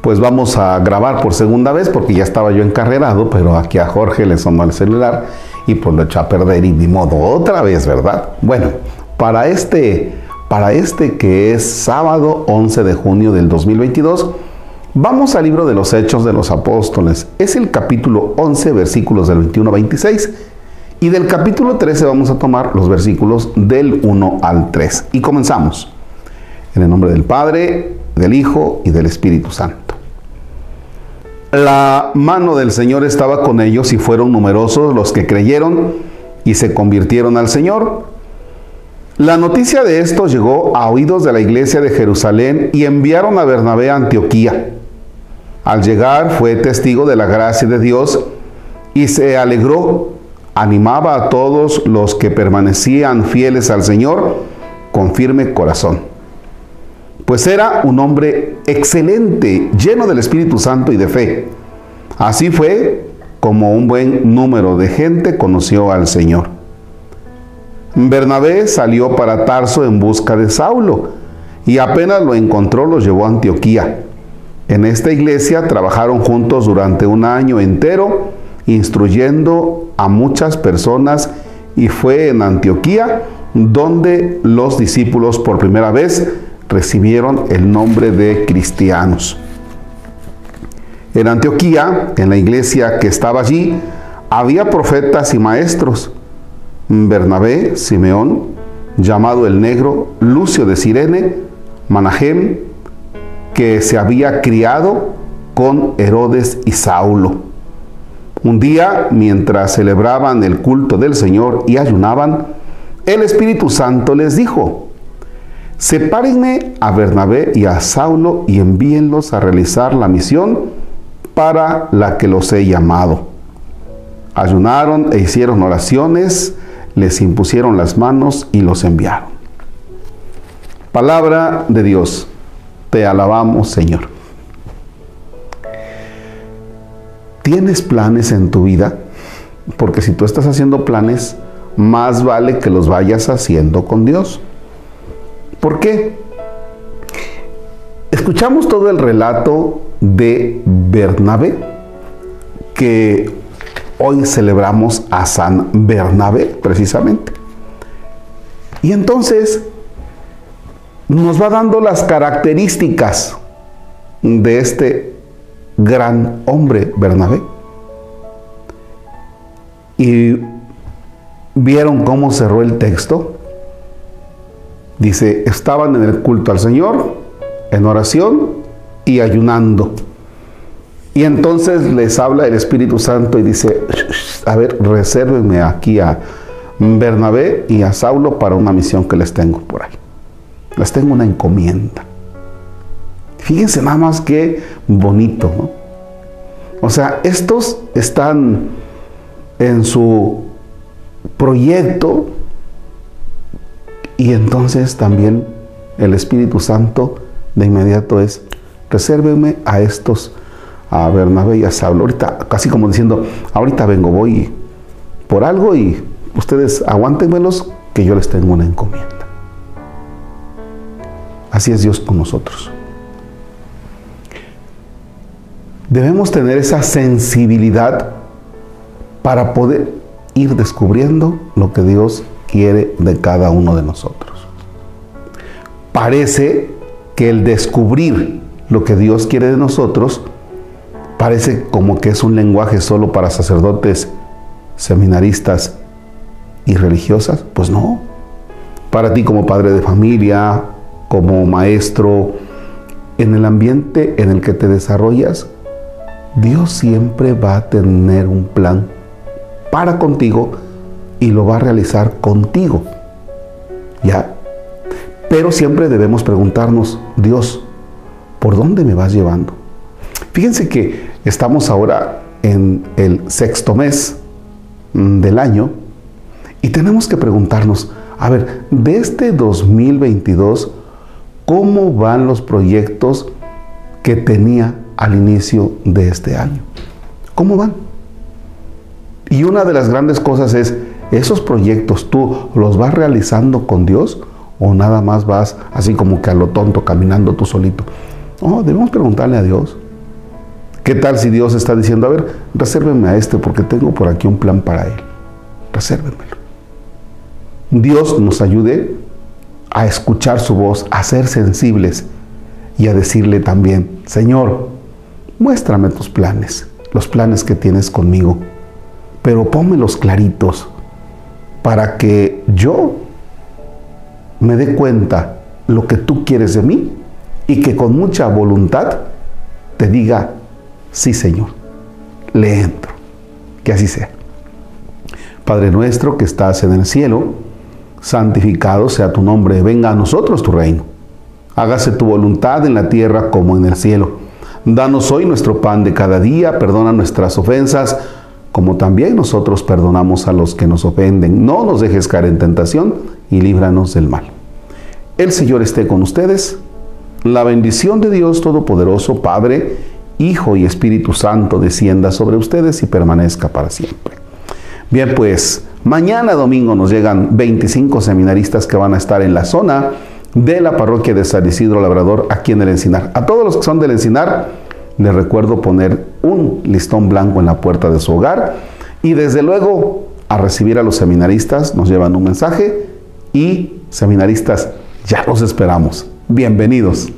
pues vamos a grabar por segunda vez porque ya estaba yo encarrerado, pero aquí a Jorge le sonó el celular y pues lo echó a perder y ni modo otra vez, ¿verdad? Bueno, para este, para este que es sábado 11 de junio del 2022, vamos al libro de los Hechos de los Apóstoles. Es el capítulo 11, versículos del 21 a 26. Y del capítulo 13 vamos a tomar los versículos del 1 al 3. Y comenzamos. En el nombre del Padre, del Hijo y del Espíritu Santo. La mano del Señor estaba con ellos y fueron numerosos los que creyeron y se convirtieron al Señor. La noticia de esto llegó a oídos de la iglesia de Jerusalén y enviaron a Bernabé a Antioquía. Al llegar fue testigo de la gracia de Dios y se alegró, animaba a todos los que permanecían fieles al Señor con firme corazón pues era un hombre excelente, lleno del Espíritu Santo y de fe. Así fue como un buen número de gente conoció al Señor. Bernabé salió para Tarso en busca de Saulo y apenas lo encontró lo llevó a Antioquía. En esta iglesia trabajaron juntos durante un año entero, instruyendo a muchas personas y fue en Antioquía donde los discípulos por primera vez recibieron el nombre de cristianos. En Antioquía, en la iglesia que estaba allí, había profetas y maestros. Bernabé, Simeón, llamado el negro, Lucio de Sirene, Manahem, que se había criado con Herodes y Saulo. Un día, mientras celebraban el culto del Señor y ayunaban, el Espíritu Santo les dijo, Sepárenme a Bernabé y a Saulo y envíenlos a realizar la misión para la que los he llamado. Ayunaron e hicieron oraciones, les impusieron las manos y los enviaron. Palabra de Dios, te alabamos Señor. ¿Tienes planes en tu vida? Porque si tú estás haciendo planes, más vale que los vayas haciendo con Dios. ¿Por qué? Escuchamos todo el relato de Bernabé, que hoy celebramos a San Bernabé precisamente. Y entonces nos va dando las características de este gran hombre Bernabé. Y vieron cómo cerró el texto. Dice, estaban en el culto al Señor, en oración y ayunando. Y entonces les habla el Espíritu Santo y dice, a ver, resérvenme aquí a Bernabé y a Saulo para una misión que les tengo por ahí. Les tengo una encomienda. Fíjense nada más qué bonito, ¿no? O sea, estos están en su proyecto y entonces también el Espíritu Santo de inmediato es, resérveme a estos, a Bernabé y a Saulo. Ahorita, casi como diciendo, ahorita vengo, voy por algo y ustedes aguántenmelos que yo les tengo una encomienda. Así es Dios con nosotros. Debemos tener esa sensibilidad para poder ir descubriendo lo que Dios quiere de cada uno de nosotros. Parece que el descubrir lo que Dios quiere de nosotros parece como que es un lenguaje solo para sacerdotes, seminaristas y religiosas. Pues no. Para ti como padre de familia, como maestro, en el ambiente en el que te desarrollas, Dios siempre va a tener un plan para contigo y lo va a realizar contigo. ¿Ya? Pero siempre debemos preguntarnos, Dios, ¿por dónde me vas llevando? Fíjense que estamos ahora en el sexto mes mm, del año y tenemos que preguntarnos, a ver, de este 2022, ¿cómo van los proyectos que tenía al inicio de este año? ¿Cómo van? Y una de las grandes cosas es, ¿Esos proyectos tú los vas realizando con Dios o nada más vas así como que a lo tonto caminando tú solito? No, debemos preguntarle a Dios. ¿Qué tal si Dios está diciendo, a ver, resérvenme a este porque tengo por aquí un plan para él? Resérvenmelo. Dios nos ayude a escuchar su voz, a ser sensibles y a decirle también, Señor, muéstrame tus planes, los planes que tienes conmigo, pero pónmelos claritos para que yo me dé cuenta lo que tú quieres de mí y que con mucha voluntad te diga, sí Señor, le entro, que así sea. Padre nuestro que estás en el cielo, santificado sea tu nombre, venga a nosotros tu reino. Hágase tu voluntad en la tierra como en el cielo. Danos hoy nuestro pan de cada día, perdona nuestras ofensas, como también nosotros perdonamos a los que nos ofenden. No nos dejes caer en tentación y líbranos del mal. El Señor esté con ustedes. La bendición de Dios Todopoderoso, Padre, Hijo y Espíritu Santo descienda sobre ustedes y permanezca para siempre. Bien, pues mañana domingo nos llegan 25 seminaristas que van a estar en la zona de la parroquia de San Isidro Labrador aquí en el Encinar. A todos los que son del Encinar, les recuerdo poner un listón blanco en la puerta de su hogar y desde luego a recibir a los seminaristas nos llevan un mensaje y seminaristas ya los esperamos. Bienvenidos.